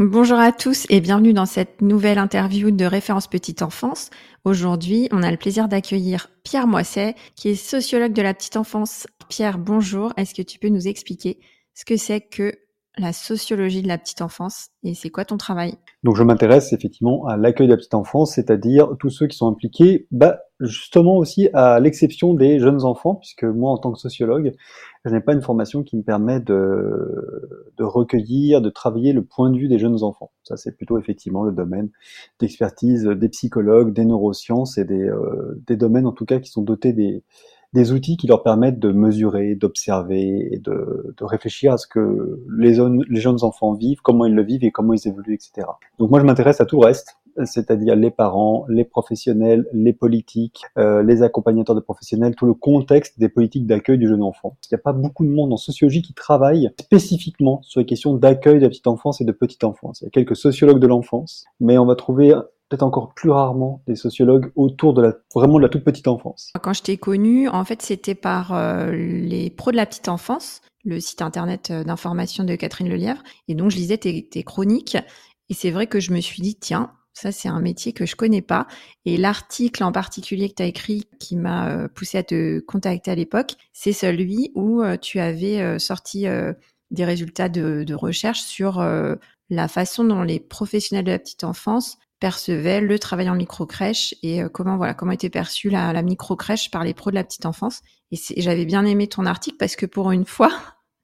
Bonjour à tous et bienvenue dans cette nouvelle interview de référence petite enfance. Aujourd'hui, on a le plaisir d'accueillir Pierre Moisset, qui est sociologue de la petite enfance. Pierre, bonjour. Est-ce que tu peux nous expliquer ce que c'est que la sociologie de la petite enfance et c'est quoi ton travail? Donc je m'intéresse effectivement à l'accueil de la petite enfance, c'est-à-dire tous ceux qui sont impliqués, bah, justement aussi à l'exception des jeunes enfants, puisque moi en tant que sociologue, je n'ai pas une formation qui me permet de, recueillir, de travailler le point de vue des jeunes enfants. Ça c'est plutôt effectivement le domaine d'expertise des psychologues, des neurosciences et des, euh, des domaines en tout cas qui sont dotés des des outils qui leur permettent de mesurer, d'observer et de, de, réfléchir à ce que les, les, jeunes enfants vivent, comment ils le vivent et comment ils évoluent, etc. Donc moi je m'intéresse à tout le reste, c'est-à-dire les parents, les professionnels, les politiques, euh, les accompagnateurs de professionnels, tout le contexte des politiques d'accueil du jeune enfant. Il n'y a pas beaucoup de monde en sociologie qui travaille spécifiquement sur les questions d'accueil de la petite enfance et de petite enfance. Il y a quelques sociologues de l'enfance, mais on va trouver peut-être encore plus rarement des sociologues autour de la vraiment de la toute petite enfance. Quand je t'ai connu, en fait, c'était par euh, les pros de la petite enfance, le site internet euh, d'information de Catherine Lelièvre, et donc je lisais tes, chroniques, et c'est vrai que je me suis dit tiens. Ça, c'est un métier que je connais pas. Et l'article en particulier que tu as écrit qui m'a euh, poussé à te contacter à l'époque, c'est celui où tu avais sorti des résultats de recherche sur la façon dont les professionnels de la petite enfance percevait le travail en micro-crèche et euh, comment voilà comment était perçue la, micro-crèche par les pros de la petite enfance. Et j'avais bien aimé ton article parce que pour une fois,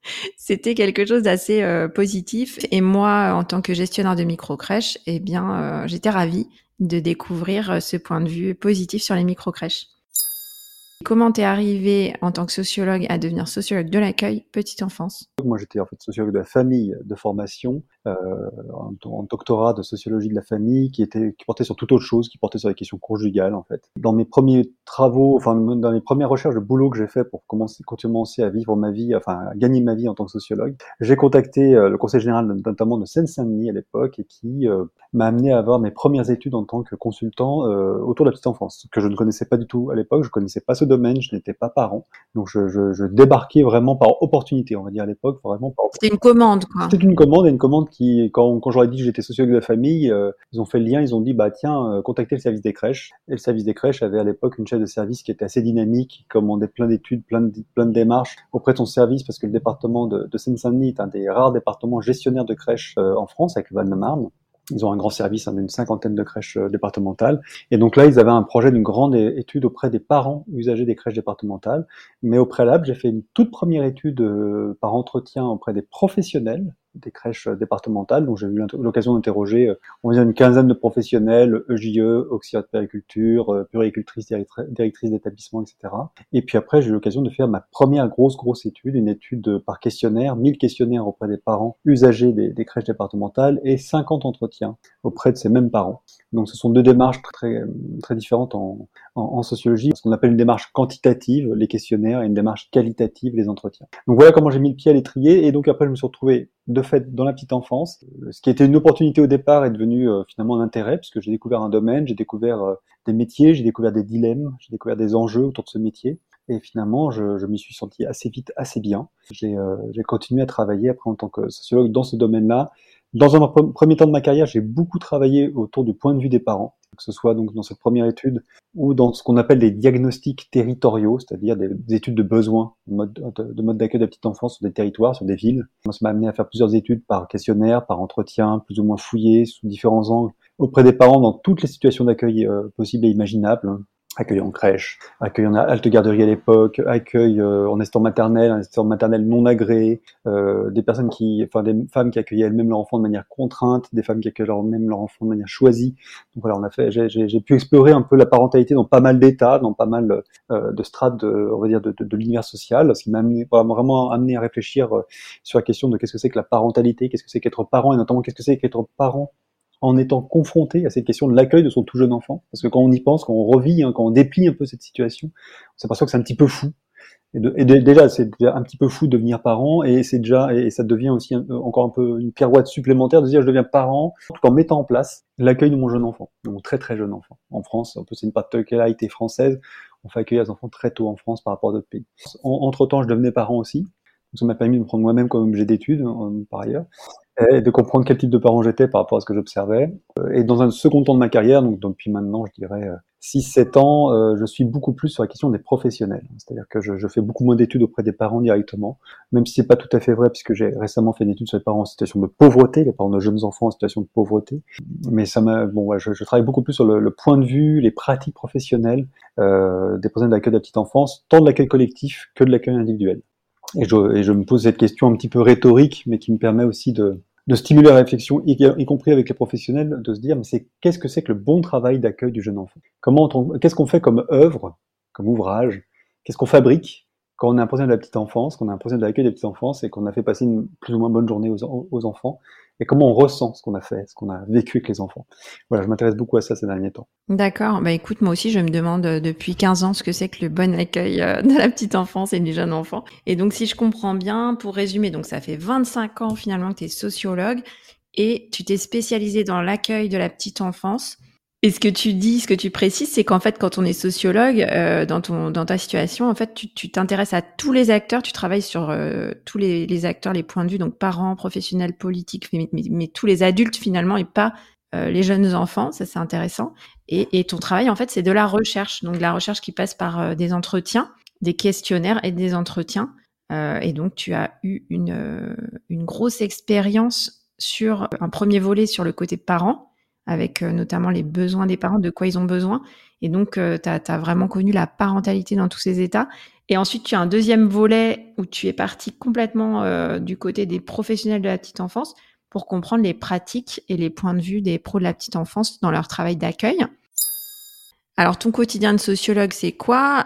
c'était quelque chose d'assez euh, positif. Et moi, en tant que gestionnaire de micro-crèche, eh bien, euh, j'étais ravie de découvrir ce point de vue positif sur les micro-crèches. Comment t'es arrivé en tant que sociologue à devenir sociologue de l'accueil petite enfance? Moi, j'étais en fait sociologue de la famille de formation euh, en, doctorat de sociologie de la famille qui était qui portait sur toute autre chose, qui portait sur les questions conjugales en fait. Dans mes premiers travaux, enfin dans mes premières recherches de boulot que j'ai fait pour commencer, commencer à vivre ma vie, enfin à gagner ma vie en tant que sociologue, j'ai contacté euh, le Conseil général notamment de Seine-Saint-Denis à l'époque et qui euh, m'a amené à avoir mes premières études en tant que consultant euh, autour de la petite enfance, que je ne connaissais pas du tout à l'époque. Je connaissais pas ce domaine, je n'étais pas parent, donc je, je, je, débarquais vraiment par opportunité, on va dire à l'époque, vraiment par. C'était une commande, quoi. C'était une commande et une commande quand, j'aurais dit que j'étais sociologue de la famille, euh, ils ont fait le lien, ils ont dit bah tiens, euh, contactez le service des crèches. Et le service des crèches avait à l'époque une chef de service qui était assez dynamique, qui commandait plein d'études, plein de, démarches auprès de son service, parce que le département de, de Seine-Saint-Denis est un des rares départements gestionnaires de crèches euh, en France, avec le Val-de-Marne. Ils ont un grand service hein, d'une cinquantaine de crèches départementales. Et donc là, ils avaient un projet d'une grande étude auprès des parents usagers des crèches départementales. Mais au préalable, j'ai fait une toute première étude par entretien auprès des professionnels des crèches euh, départementales. Donc j'ai eu l'occasion d'interroger, euh, on une quinzaine de professionnels, EJE, auxiliaires de périculture, euh, puricultrices, directrices d'établissement, etc. Et puis après, j'ai eu l'occasion de faire ma première grosse, grosse étude, une étude par questionnaire, 1000 questionnaires auprès des parents usagers des, des crèches départementales et 50 entretiens auprès de ces mêmes parents. Donc ce sont deux démarches très, très différentes en, en, sociologie, ce qu'on appelle une démarche quantitative, les questionnaires, et une démarche qualitative, les entretiens. Donc voilà comment j'ai mis le pied à l'étrier, et donc après je me suis retrouvé de fait dans la petite enfance. Ce qui était une opportunité au départ est devenu euh, finalement un intérêt, puisque j'ai découvert un domaine, j'ai découvert euh, des métiers, j'ai découvert des dilemmes, j'ai découvert des enjeux autour de ce métier. Et finalement, je, je m'y suis senti assez vite, assez bien. J'ai euh, continué à travailler après en tant que sociologue dans ce domaine-là. Dans un premier temps de ma carrière, j'ai beaucoup travaillé autour du point de vue des parents. que ce soit donc dans cette première étude ou dans ce qu'on appelle des diagnostics territoriaux, c'est-à-dire des, études de besoins de mode, de mode d'accueil de la petite enfance sur des territoires, sur des villes. Ça m'a amené à faire plusieurs études par questionnaire, par entretien, plus ou moins fouillé, sous différents angles, auprès des parents dans toutes les situations d'accueil euh, possibles et imaginables accueil en crèche, accueil en halte garderie à l'époque, accueil euh, en assistant maternelle, en assistant maternelle non agréé, euh, des personnes qui, enfin des femmes qui accueillaient elles-mêmes leur enfant de manière contrainte, des femmes qui accueillaient elles-mêmes leur enfant de manière choisie. Donc voilà, on a fait, j'ai pu explorer un peu la parentalité dans pas mal d'états, dans pas mal euh, de strates, de, on va dire, de, de, de l'univers social, ce qui m'a vraiment amené à réfléchir euh, sur la question de qu'est-ce que c'est que la parentalité, qu'est-ce que c'est qu'être parent, et notamment qu'est-ce que c'est qu'être parent en étant confronté à cette question de l'accueil de son tout jeune enfant. Parce que quand on y pense, quand on revit, hein, quand on déplie un peu cette situation, on s'aperçoit que c'est un petit peu fou. Et, déjà, c'est un petit peu fou de devenir parent, et c'est déjà, et ça devient aussi encore un peu une pirouette supplémentaire de dire je deviens parent, tout en mettant en place l'accueil de mon jeune enfant, de mon très très jeune enfant. En France, un peu c'est une particularité française, on fait accueillir les enfants très tôt en France par rapport à d'autres pays. entre temps, je devenais parent aussi, ça m'a permis de me prendre moi-même comme objet d'étude, hein, par ailleurs et de comprendre quel type de parent j'étais par rapport à ce que j'observais. Euh, et dans un second temps de ma carrière, donc depuis maintenant, je dirais 6-7 euh, ans, euh, je suis beaucoup plus sur la question des professionnels. C'est-à-dire que je, je, fais beaucoup moins d'études auprès des parents directement, même si c'est pas tout à fait vrai, puisque j'ai récemment fait une étude sur les parents en situation de pauvreté, les parents de jeunes enfants en situation de pauvreté. Mais ça m'a, bon, ouais, je, je, travaille beaucoup plus sur le, le, point de vue, les pratiques professionnelles euh, des professionnels d'accueil de la petite enfance, tant de l'accueil collectif que de l'accueil individuel. Et je, me pose cette question un petit peu rhétorique, mais qui me permet aussi de, stimuler la réflexion, y, compris avec les professionnels, de se dire, mais c'est qu'est-ce que c'est que le bon travail d'accueil du jeune enfant? Comment, qu'est-ce qu'on fait comme œuvre, comme ouvrage? Qu'est-ce qu'on fabrique quand on est un professionnel de la petite enfance, qu'on a un professionnel de l'accueil de la et qu'on a fait passer une plus ou moins bonne journée aux enfants? Et comment on ressent ce qu'on a fait, ce qu'on a vécu avec les enfants. Voilà, je m'intéresse beaucoup à ça ces derniers temps. D'accord. Bah écoute, moi aussi, je me demande euh, depuis 15 ans ce que c'est que le bon accueil euh, de la petite enfance et du jeune enfant. Et donc, si je comprends bien, pour résumer, donc ça fait 25 ans finalement que tu es sociologue et tu t'es spécialisé dans l'accueil de la petite enfance. Et ce que tu dis, ce que tu précises, c'est qu'en fait, quand on est sociologue, euh, dans ton dans ta situation, en fait, tu t'intéresses à tous les acteurs, tu travailles sur euh, tous les, les, acteurs, les points de vue, donc parents, professionnels, politiques, mais, mais, tous les adultes finalement, et pas euh, les jeunes enfants. Ça, c'est intéressant. Et, et, ton travail, en fait, c'est de la recherche, donc de la recherche qui passe par euh, des entretiens, des questionnaires et des entretiens. Euh, et donc, tu as eu une une grosse expérience sur un premier volet sur le côté parent avec euh, notamment les besoins des parents, de quoi ils ont besoin. Et donc, euh, tu as, vraiment connu la parentalité dans tous ces états. Et ensuite, tu as un deuxième volet où tu es parti complètement euh, du côté des professionnels de la petite enfance pour comprendre les pratiques et les points de vue des pros de la petite enfance dans leur travail d'accueil. Alors, ton quotidien de sociologue, c'est quoi?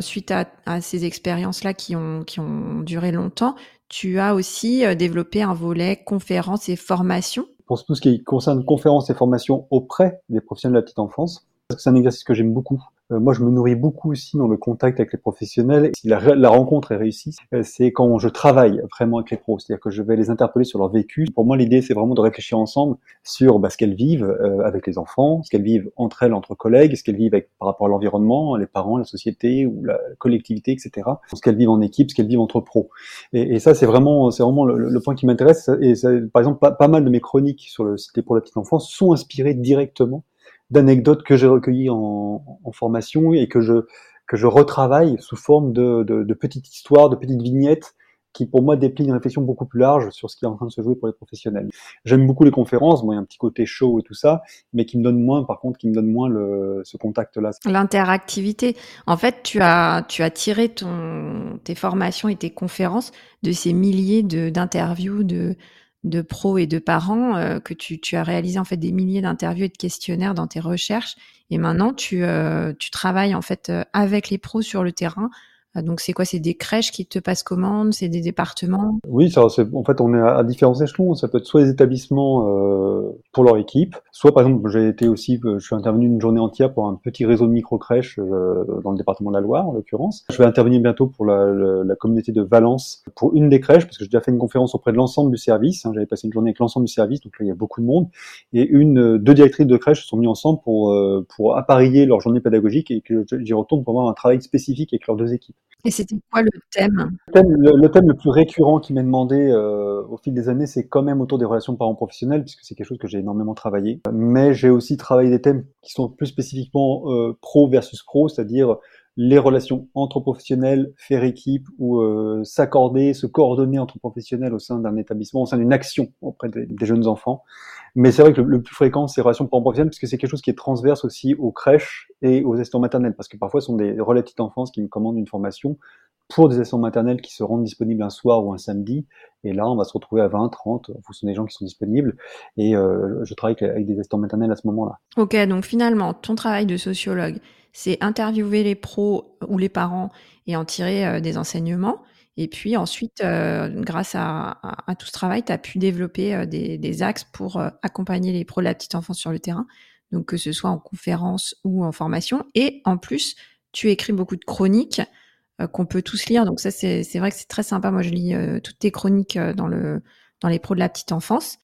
Suite à, à ces expériences-là qui ont, qui ont duré longtemps, tu as aussi développé un volet conférences et formations pour tout ce qui concerne conférences et formations auprès des professionnels de la petite enfance. C'est un exercice que j'aime beaucoup. Euh, moi, je me nourris beaucoup aussi dans le contact avec les professionnels. Si la, la rencontre est réussie, euh, c'est quand je travaille vraiment avec les pros, c'est-à-dire que je vais les interpeller sur leur vécu. Pour moi, l'idée, c'est vraiment de réfléchir ensemble sur bah, ce qu'elles vivent euh, avec les enfants, ce qu'elles vivent entre elles, entre collègues, ce qu'elles vivent avec, par rapport à l'environnement, les parents, la société ou la collectivité, etc. Ce qu'elles vivent en équipe, ce qu'elles vivent entre pros. Et, ça, c'est vraiment, c'est vraiment le, le, point qui m'intéresse. Et ça, par exemple, pas, pas, mal de mes chroniques sur le site pour la petite enfance sont inspirées directement d'anecdotes que j'ai recueillies en, formation et que je que je retravaille sous forme de, de, de, petites histoires, de petites vignettes qui pour moi déplient une réflexion beaucoup plus large sur ce qui est en train de se jouer pour les professionnels. J'aime beaucoup les conférences, bon, il y a un petit côté show et tout ça, mais qui me donne moins, par contre, qui me donne moins le, ce contact-là. L'interactivité. En fait, tu as, tu as tiré ton, tes formations et tes conférences de ces milliers d'interviews, de, de pros et de parents euh, que tu, tu, as réalisé en fait des milliers d'interviews et de questionnaires dans tes recherches. Et maintenant tu, euh, tu travailles en fait euh, avec les pros sur le terrain donc c'est quoi? C'est des crèches qui te passent commande? C'est des départements? Oui, ça, en fait on est à, différents échelons. Ça peut être soit des établissements euh, pour leur équipe, soit par exemple j'ai été aussi, euh, je suis intervenu une journée entière pour un petit réseau de micro-crèches euh, dans le département de la Loire en l'occurrence. Je vais intervenir bientôt pour la, la, communauté de Valence pour une des crèches parce que j'ai déjà fait une conférence auprès de l'ensemble du service. Hein, J'avais passé une journée avec l'ensemble du service, donc là il y a beaucoup de monde. Et une, deux directrices de crèches se sont mis ensemble pour, euh, pour apparier leur journée pédagogique et que j'y retourne pour avoir un travail spécifique avec leurs deux équipes. Et c'était quoi le thème? Le thème, le, plus récurrent qui m'est demandé euh, au fil des années, c'est quand même autour des relations parents-professionnels, puisque c'est quelque chose que j'ai énormément travaillé. Mais j'ai aussi travaillé des thèmes qui sont plus spécifiquement euh, pro versus pro, c'est-à-dire les relations entre professionnels, faire équipe ou euh, s'accorder, se coordonner entre professionnels au sein d'un établissement, au sein d'une action auprès des, jeunes enfants. Mais c'est vrai que le, plus fréquent, c'est relations parents-professionnels, parce que c'est quelque chose qui est transverse aussi aux crèches et aux assistants maternels, parce que parfois ce sont des relais petite enfance qui me commandent une formation pour des assistants maternels qui se rendent disponibles un soir ou un samedi. Et là, on va se retrouver à 20, 30, en fonction des gens qui sont disponibles. Et euh, je travaille avec des assistants maternels à ce moment-là. Ok, donc finalement, ton travail de sociologue, c'est interviewer les pros ou les parents et en tirer euh, des enseignements. Et puis ensuite, euh, grâce à, tout ce travail, tu as pu développer des, des, axes pour accompagner les pros de la petite enfance sur le terrain. Donc que ce soit en conférence ou en formation. Et en plus, tu écris beaucoup de chroniques euh, qu'on peut tous lire. Donc ça, c'est vrai que c'est très sympa. Moi, je lis euh, toutes tes chroniques euh, dans le dans les pros de la petite enfance.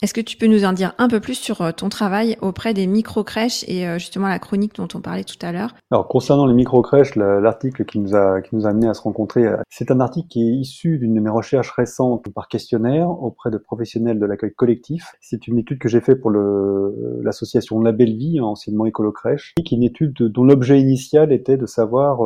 Est-ce que tu peux nous en dire un peu plus sur euh, ton travail auprès des micro-crèches et euh, justement la chronique dont on parlait tout à l'heure? Alors concernant les micro-crèches, l'article qui nous a qui nous a amené à se rencontrer, euh, c'est un article qui est issu d'une de mes recherches récentes par questionnaire auprès de professionnels de l'accueil collectif. C'est une étude que j'ai faite pour l'association La Belle Vie, anciennement Écolo Crèche, qui est une étude dont l'objet initial était de savoir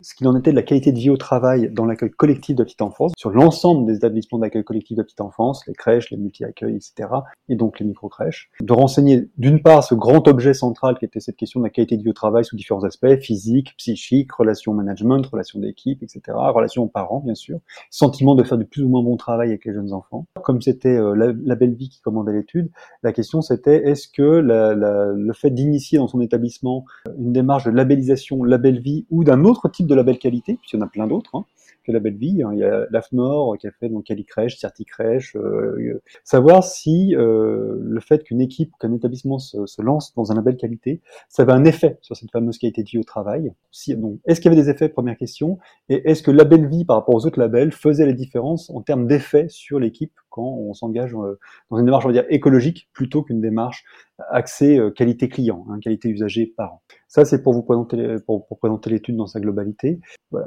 ce qu'il en était de la qualité de vie au travail dans l'accueil collectif de petite enfance, sur l'ensemble des établissements d'accueil collectif de petite enfance, les crèches, les multi-accueils, etc et donc les micro-crèches, de renseigner d'une part ce grand objet central qui était cette question de la qualité de vie au travail sous différents aspects, physique, psychique, relations management, relations d'équipe, etc., relations aux parents bien sûr, sentiment de faire du plus ou moins bon travail avec les jeunes enfants. Comme c'était euh, la, belle vie qui commandait l'étude, la question c'était est-ce que le fait d'initier dans son établissement une démarche de labellisation label vie ou d'un autre type de label qualité, puisqu'il y en a plein d'autres, hein, la belle vie. Hein. Il y a l'AFNOR qui a fait donc Calicrèche, Certicrèche. Euh, savoir si euh, le fait qu'une équipe, qu'un établissement se, lance dans un label qualité, ça avait un effet sur cette fameuse qualité de vie au travail. Donc, est-ce qu'il y avait des effets Première question. Et est-ce que la belle vie par rapport aux autres labels faisait la différence en termes d'effet sur l'équipe on s'engage euh, dans une démarche, on va dire, écologique plutôt qu'une démarche axée qualité client, hein, qualité usager par an. Ça, c'est pour vous présenter, l'étude dans sa globalité.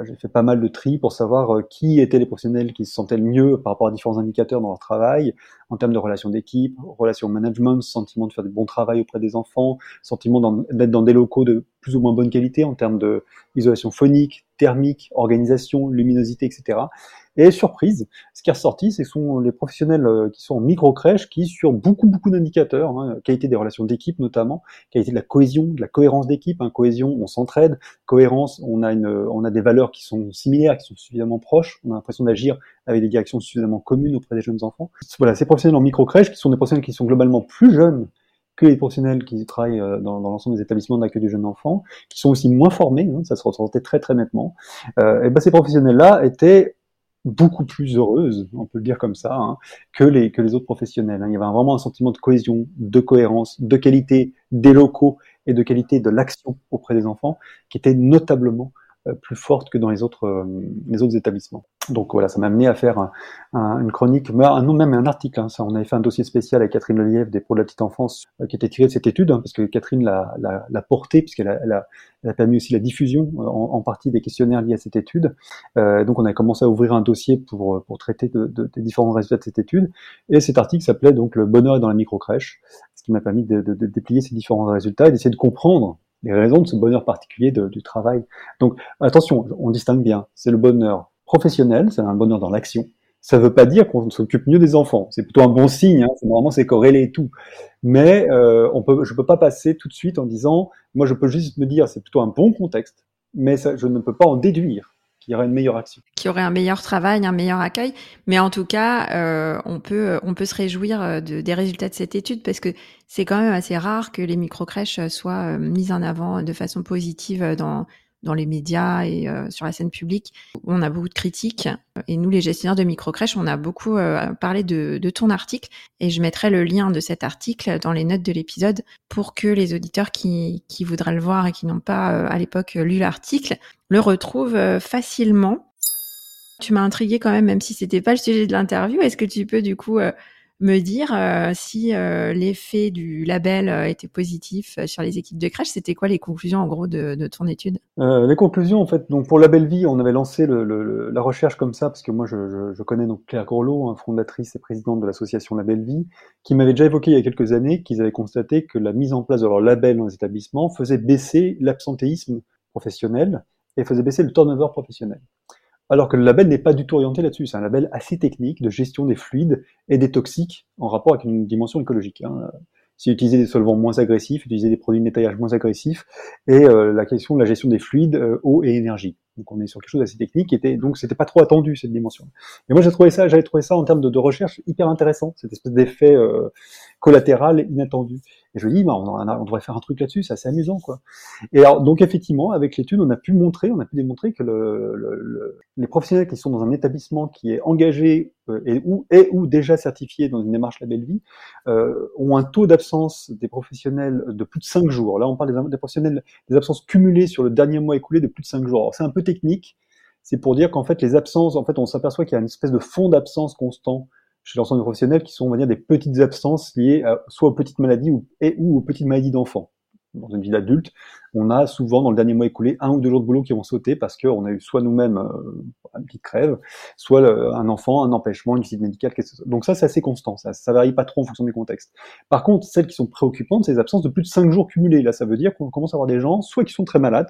J'ai fait pas mal de tri pour savoir euh, qui étaient les professionnels qui se sentaient le mieux par rapport à différents indicateurs dans leur travail, en termes de relations d'équipe, relations management, sentiment de faire du bon travail auprès des enfants, sentiment d'être dans des locaux de plus ou moins bonne qualité en termes de isolation phonique, thermique, organisation, luminosité, etc. Et surprise, ce qui est ressorti, ce sont les professionnels euh, qui sont en micro-crèche qui, sur beaucoup, beaucoup d'indicateurs, hein, qualité des relations d'équipe notamment, qualité de la cohésion, de la cohérence d'équipe, hein, cohésion, on s'entraide, cohérence, on a, une, on a des valeurs qui sont similaires, qui sont suffisamment proches, on a l'impression d'agir avec des directions suffisamment communes auprès des jeunes enfants. Voilà, ces professionnels en micro-crèche qui sont des professionnels qui sont globalement plus jeunes que les professionnels qui travaillent euh, dans, dans l'ensemble des établissements d'accueil du jeune enfant, qui sont aussi moins formés, hein, ça se ressentait très très nettement. Euh, et ben ces professionnels-là étaient beaucoup plus heureuse, on peut le dire comme ça, hein, que, les, que les autres professionnels. Hein. Il y avait vraiment un sentiment de cohésion, de cohérence, de qualité des locaux et de qualité de l'action auprès des enfants qui était notablement plus forte que dans les autres, euh, les autres établissements. Donc voilà, ça m'a amené à faire une chronique, un, non même un article. Hein, ça, on avait fait un dossier spécial avec Catherine Lelièvre des pros de la petite enfance euh, qui était tiré de cette étude, hein, parce que Catherine l'a, l'a, porté, puisqu'elle a, elle a, elle a, permis aussi la diffusion en, partie des questionnaires liés à cette étude. Euh, donc on a commencé à ouvrir un dossier pour, pour traiter de, de, des différents résultats de cette étude. Et cet article s'appelait donc Le bonheur est dans la micro-crèche, ce qui m'a permis de, de déplier ces différents résultats et d'essayer de comprendre les raisons de ce bonheur particulier du travail. Donc attention, on distingue bien. C'est le bonheur professionnel, c'est un bonheur dans l'action. Ça ne veut pas dire qu'on s'occupe mieux des enfants. C'est plutôt un bon signe. Hein. Normalement, c'est corrélé et tout. Mais euh, on peut, je ne peux pas passer tout de suite en disant, moi, je peux juste me dire, c'est plutôt un bon contexte, mais ça, je ne peux pas en déduire qu'il y aurait une meilleure action. Qu'il y aurait un meilleur travail, un meilleur accueil. Mais en tout cas, euh, on, peut, on peut se réjouir euh, de, des résultats de cette étude parce que c'est quand même assez rare que les micro-crèches soient euh, mises en avant de façon positive dans, dans les médias et euh, sur la scène publique. On a beaucoup de critiques et nous, les gestionnaires de microcrèches, on a beaucoup euh, parlé de, de, ton article et je mettrai le lien de cet article dans les notes de l'épisode pour que les auditeurs qui, qui voudraient le voir et qui n'ont pas euh, à l'époque lu l'article le retrouvent facilement. Tu m'as intrigué quand même, même si c'était pas le sujet de l'interview. Est-ce que tu peux du coup me dire euh, si euh, l'effet du label euh, était positif sur les équipes de crèche. C'était quoi les conclusions en gros de, ton étude? Les conclusions, en fait, donc pour Label Vie, on avait lancé la recherche comme ça parce que moi, je, connais donc Claire Gourlot, hein, fondatrice et présidente de l'association Label Vie, qui m'avait déjà évoqué il y a quelques années qu'ils avaient constaté que la mise en place de leur label dans les établissements faisait baisser l'absentéisme professionnel et faisait baisser le turnover professionnel alors que le label n'est pas du tout orienté là-dessus. C'est un label assez technique de gestion des fluides et des toxiques en rapport avec une dimension écologique. Hein. C'est utiliser des solvants moins agressifs, utiliser des produits de nettoyage moins agressifs, et euh, la question de la gestion des fluides, euh, eau et énergie. Donc on est sur quelque chose d'assez technique, et donc c'était pas trop attendu cette dimension. Et moi j'ai trouvé ça, j'avais trouvé ça en termes de, recherche hyper intéressant, cette espèce d'effet euh, collatéral inattendu. Et je me dis, bah, on, devrait faire un truc là-dessus, c'est assez amusant, quoi. Et alors, donc effectivement, avec l'étude, on a pu montrer, on a pu démontrer que le, le, les professionnels qui sont dans un établissement qui est engagé euh, et ou et ou déjà certifié dans une démarche label vie euh, ont un taux d'absence des professionnels de plus de 5 jours. Là, on parle des, des, professionnels des absences cumulées sur le dernier mois écoulé de plus de 5 jours. C'est un peu C'est pour dire qu'en fait, les absences, en fait, on s'aperçoit qu'il y a une espèce de fond d'absence constant chez l'ensemble des professionnels qui sont, on va des petites absences liées soit aux petites maladies et, ou aux petites maladies d'enfants dans une vie d'adulte, on a souvent dans le dernier mois écoulé un ou deux jours de boulot qui vont sauter parce qu'on a eu soit nous-mêmes euh, une petite crève, soit un enfant, un empêchement, une visite médicale. Donc ça, c'est assez constant, ça, ça varie pas trop en fonction du contexte. Par contre, celles qui sont préoccupantes, c'est les absences de plus de cinq jours cumulés. Là, ça veut dire qu'on commence à avoir des gens, soit qui sont très malades,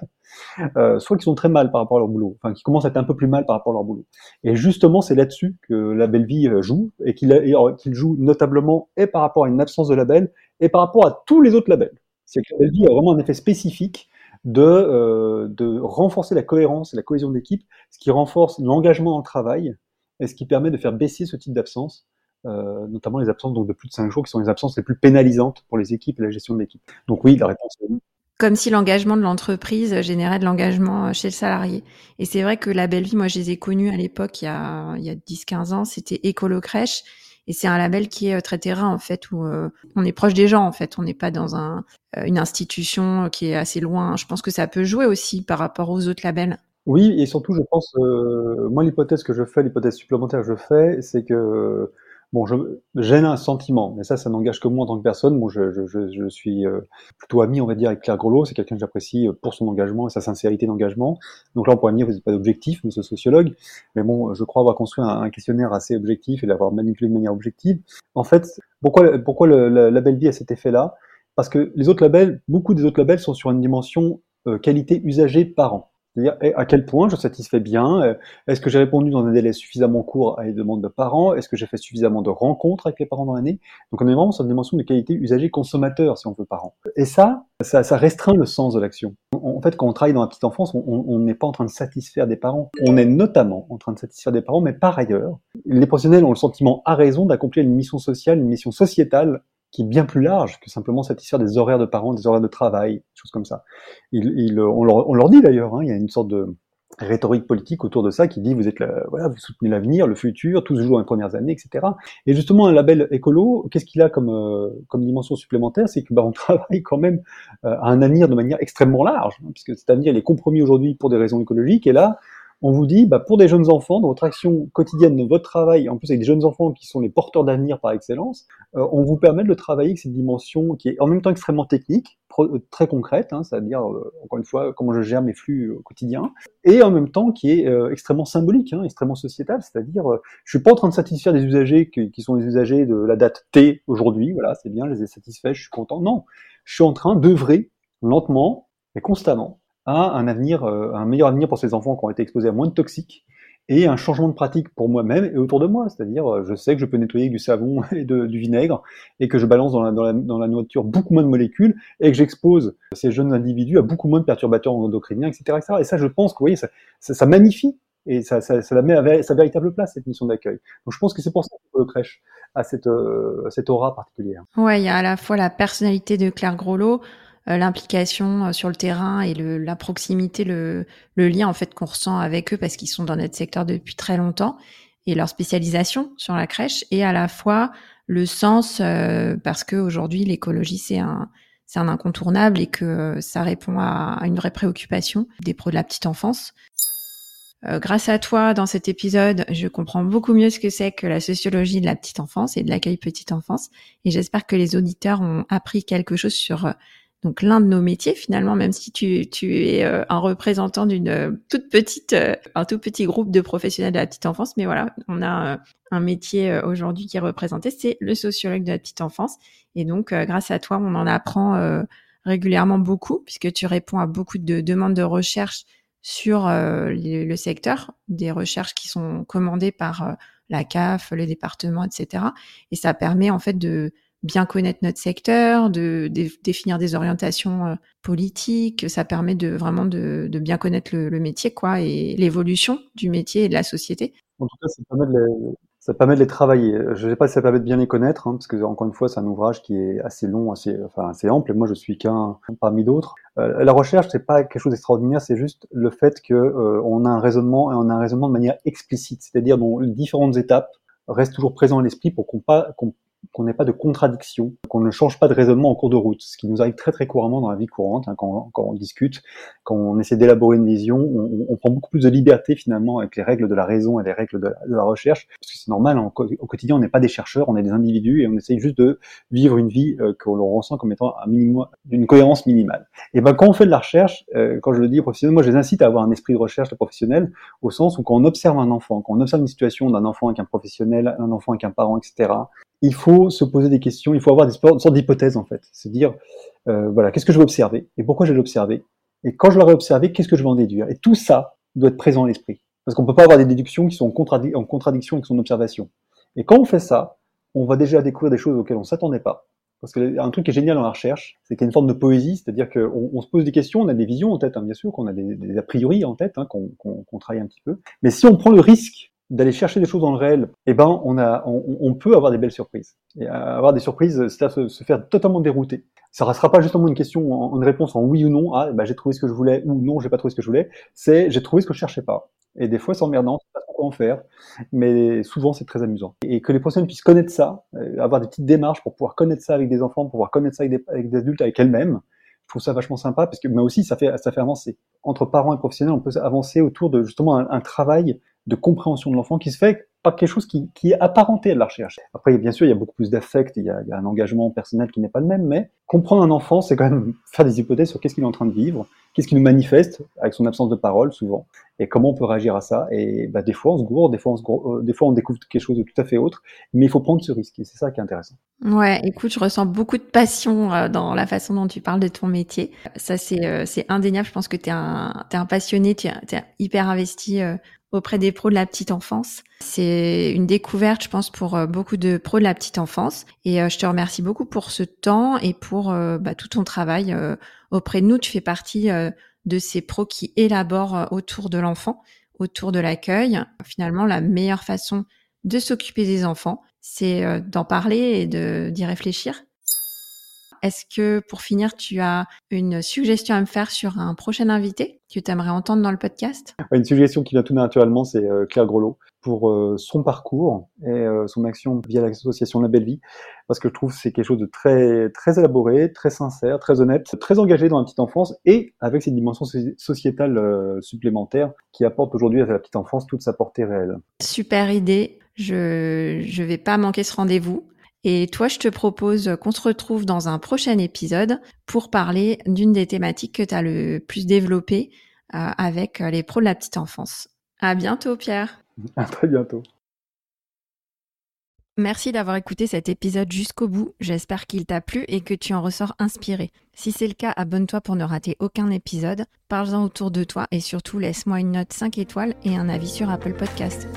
euh, soit qui sont très mal par rapport à leur boulot, enfin qui commencent à être un peu plus mal par rapport à leur boulot. Et justement, c'est là-dessus que la belle vie euh, joue et qu'il qu'il joue notablement et par rapport à une absence de label et par rapport à tous les autres labels c'est que la vie a vraiment un effet spécifique de, euh, de renforcer la cohérence et la cohésion d'équipe, ce qui renforce l'engagement dans le travail et ce qui permet de faire baisser ce type d'absence, euh, notamment les absences donc, de plus de 5 jours, qui sont les absences les plus pénalisantes pour les équipes et la gestion de l'équipe. Donc oui, la réponse est oui. Comme si l'engagement de l'entreprise générait de l'engagement chez le salarié. Et c'est vrai que la belle vie, moi je les ai connus à l'époque, il y a, il y a 10-15 ans, c'était Écolo Crèche. Et c'est un label qui est euh, très terrain en fait, où euh, on est proche des gens en fait. On n'est pas dans un, euh, une institution qui est assez loin. Je pense que ça peut jouer aussi par rapport aux autres labels. Oui, et surtout, je pense, moi, l'hypothèse que je fais, l'hypothèse supplémentaire que je fais, c'est que Bon, je gêne un sentiment, mais ça, ça n'engage que moi en tant que personne. Bon, je, je, je suis euh, plutôt ami, on va dire, avec Claire Grelot. C'est quelqu'un que j'apprécie euh, pour son engagement et sa sincérité d'engagement. Donc là, on pourrait me dire, vous n'êtes pas objectif, monsieur sociologue. Mais bon, je crois avoir construit un, questionnaire assez objectif et l'avoir manipulé de manière objective. En fait, pourquoi, pourquoi le, le label vie a cet effet-là? Parce que les autres labels, beaucoup des autres labels sont sur une dimension euh, qualité usagée par an. C'est-à-dire à quel point je satisfais bien, euh, est-ce que j'ai répondu dans un délai suffisamment court à les demandes de parents, est-ce que j'ai fait suffisamment de rencontres avec les parents dans l'année? Donc on est vraiment sur une dimension de qualité usager consommateur, si on veut, parent. Et ça, ça, ça restreint le sens de l'action. En fait, quand on travaille dans la petite enfance, on n'est pas en train de satisfaire des parents. On est notamment en train de satisfaire des parents, mais par ailleurs, les professionnels ont le sentiment, à raison, d'accomplir une mission sociale, une mission sociétale qui est bien plus large que simplement satisfaire des horaires de parents, des horaires de travail, des choses comme ça. Il, il, on, leur, on, leur, dit d'ailleurs, hein, il y a une sorte de rhétorique politique autour de ça qui dit vous êtes la, voilà vous soutenez l'avenir, le futur, tout se joue dans les premières années, etc. Et justement un label écolo, qu'est-ce qu'il a comme euh, comme dimension supplémentaire, c'est que bah, on travaille quand même euh, à un avenir de manière extrêmement large, hein, puisque cet avenir il est compromis aujourd'hui pour des raisons écologiques, et là on vous dit, bah, pour des jeunes enfants, dans votre action quotidienne, dans votre travail, en plus avec des jeunes enfants qui sont les porteurs d'avenir par excellence, euh, on vous permet de travailler avec cette dimension qui est en même temps extrêmement technique, euh, très concrète, hein, c'est-à-dire, euh, encore une fois, comment je gère mes flux au quotidien, et en même temps qui est extrêmement symbolique, hein, extrêmement sociétal, c'est-à-dire, je suis pas en train de satisfaire des usagers qui, qui sont les usagers de la date T aujourd'hui, voilà, c'est bien, je les ai satisfaits, je suis content. Non, je suis en train d'œuvrer lentement et constamment à un avenir, euh, un meilleur avenir pour ces enfants qui ont été exposés à moins de toxiques et un changement de pratique pour moi-même et autour de moi. C'est-à-dire, euh, je sais que je peux nettoyer du savon et du vinaigre et que je balance dans la, dans, la, dans la, nourriture beaucoup moins de molécules et que j'expose ces jeunes individus à beaucoup moins de perturbateurs endocriniens, etc. etc. Et ça, je pense que, vous voyez, ça, ça, ça magnifie et ça, ça, la met à sa véritable place, cette mission d'accueil. Donc je pense que c'est pour ça que le crèche a cette, euh, cette aura particulière. Ouais, il y a à la fois la personnalité de Claire Groslo, euh, l'implication euh, sur le terrain et le, la proximité, le, le lien en fait qu'on ressent avec eux parce qu'ils sont dans notre secteur depuis très longtemps et leur spécialisation sur la crèche et à la fois le sens euh, parce que aujourd'hui l'écologie c'est un c'est un incontournable et que ça répond à, une vraie préoccupation des pros de la petite enfance. grâce à toi, dans cet épisode, je comprends beaucoup mieux ce que c'est que la sociologie de la petite enfance et de l'accueil petite enfance. Et j'espère que les auditeurs ont appris quelque chose sur donc l'un de nos métiers finalement, même si tu, tu es euh, un représentant d'une euh, toute petite, euh, un tout petit groupe de professionnels de la petite enfance, mais voilà, on a un métier aujourd'hui qui est représenté, c'est le sociologue de la petite enfance. Et donc, grâce à toi, on en apprend régulièrement beaucoup, puisque tu réponds à beaucoup de demandes de recherche sur le secteur, des recherches qui sont commandées par la CAF, les départements, etc. Et ça permet en fait de bien connaître notre secteur, de, définir des orientations euh, politiques. Ça permet de vraiment de, bien connaître le, métier, quoi, et l'évolution du métier et de la société. En tout cas, ça permet de les, travailler. Je ne sais pas si ça permet de bien les connaître, hein, parce que encore une fois, c'est un ouvrage qui est assez long, assez, enfin assez ample. Et moi, je suis qu'un parmi d'autres. Euh, la recherche, c'est pas quelque chose d'extraordinaire, c'est juste le fait que euh, on a un raisonnement et on a un raisonnement de manière explicite, c'est-à-dire dont les différentes étapes restent toujours présentes à l'esprit pour qu'on pas qu'on n'ait pas de contradiction, qu'on ne change pas de raisonnement en cours de route, ce qui nous arrive très très couramment dans la vie courante, hein, quand, quand, on discute, quand on essaie d'élaborer une vision, on, on, prend beaucoup plus de liberté finalement avec les règles de la raison et les règles de la, recherche, parce que c'est normal, hein, au quotidien on n'est pas des chercheurs, on est des individus et on essaye juste de vivre une vie euh, que l'on ressent comme étant un minimum, d'une cohérence minimale. Et ben quand on fait de la recherche, euh, quand je le dis professionnel, moi je les incite à avoir un esprit de recherche professionnel, au sens où quand on observe un enfant, quand on observe une situation d'un enfant avec un professionnel, un enfant avec un parent, etc., il faut se poser des questions, il faut avoir des sortes d'hypothèses en fait. C'est dire, euh, voilà, qu'est-ce que je vais observer et pourquoi je vais l'observer Et quand je l'aurai observé, qu'est-ce que je vais en déduire? Et tout ça doit être présent à l'esprit. Parce qu'on ne peut pas avoir des déductions qui sont en, contradiction avec son observation. Et quand on fait ça, on va déjà découvrir des choses auxquelles on ne s'attendait pas. Parce qu'un truc qui est génial dans la recherche, c'est qu'il y a une forme de poésie, c'est-à-dire qu'on on se pose des questions, on a des visions en tête, hein, bien sûr, qu'on a des, a priori en tête, hein, qu'on travaille un petit peu. Mais si on prend le risque d'aller chercher des choses dans le réel, eh ben on a, on, peut avoir des belles surprises. Et avoir des surprises, c'est-à-dire se, faire totalement dérouter. Ça ne sera pas justement une question, une réponse en oui ou non. Ah, bah, j'ai trouvé ce que je voulais ou non, j'ai pas trouvé ce que je voulais. C'est j'ai trouvé ce que je cherchais pas. Et des fois, c'est emmerdant, c'est pas quoi en faire. Mais souvent, c'est très amusant. Et que les professionnels puissent connaître ça, euh, avoir des petites démarches pour pouvoir connaître ça avec des enfants, pour pouvoir connaître ça avec des, adultes, avec elles-mêmes. Je trouve ça vachement sympa parce que, mais aussi, ça fait, ça fait avancer. Entre parents et professionnels, on peut avancer autour de justement un travail de compréhension de l'enfant qui se fait pas quelque chose qui, qui, est apparenté à la recherche. Après, bien sûr, il y a beaucoup plus d'affect, il, y a un engagement personnel qui n'est pas le même, mais comprendre un enfant, c'est quand même faire des hypothèses sur qu'est-ce qu'il est en train de vivre, qu'est-ce qu'il nous manifeste avec son absence de parole, souvent, et comment on peut réagir à ça. Et bah, des fois, on se gourde, des fois, on se euh, des fois, on découvre quelque chose de tout à fait autre, mais il faut prendre ce risque, et c'est ça qui est intéressant. Ouais, écoute, je ressens beaucoup de passion euh, dans la façon dont tu parles de ton métier. Ça, c'est euh, indéniable. Je pense que tu es un, passionné, tu es hyper investi auprès des pros de la petite enfance. C'est une découverte, je pense, pour euh, beaucoup de pros de la petite enfance. Et euh, je te remercie beaucoup pour ce temps et pour euh, bah, tout ton travail auprès de nous. Tu fais partie de ces pros qui élaborent autour de l'enfant, autour de l'accueil. Finalement, la meilleure façon de s'occuper des enfants, c'est d'en parler et d'y réfléchir. Est-ce que pour finir, tu as une suggestion à me faire sur un prochain invité que tu aimerais entendre dans le podcast? Une suggestion qui vient tout naturellement, c'est euh, Claire Grelot pour euh, son parcours et euh, son action via l'association La Belle Vie, parce que je trouve que c'est quelque chose de très très élaboré, très sincère, très honnête, très engagé dans la petite enfance et avec cette dimension sociétale supplémentaire qui apporte aujourd'hui à la petite enfance toute sa portée réelle. Super idée. Je je vais pas manquer ce rendez-vous. Et toi, je te propose qu'on se retrouve dans un prochain épisode pour parler d'une des thématiques que tu as le plus développées euh, avec les pros de la petite enfance. À bientôt, Pierre. À très bientôt. Merci d'avoir écouté cet épisode jusqu'au bout. J'espère qu'il t'a plu et que tu en ressors inspiré. Si c'est le cas, abonne-toi pour ne rater aucun épisode. Parle-en autour de toi et surtout laisse-moi une note 5 étoiles et un avis sur Apple Podcast.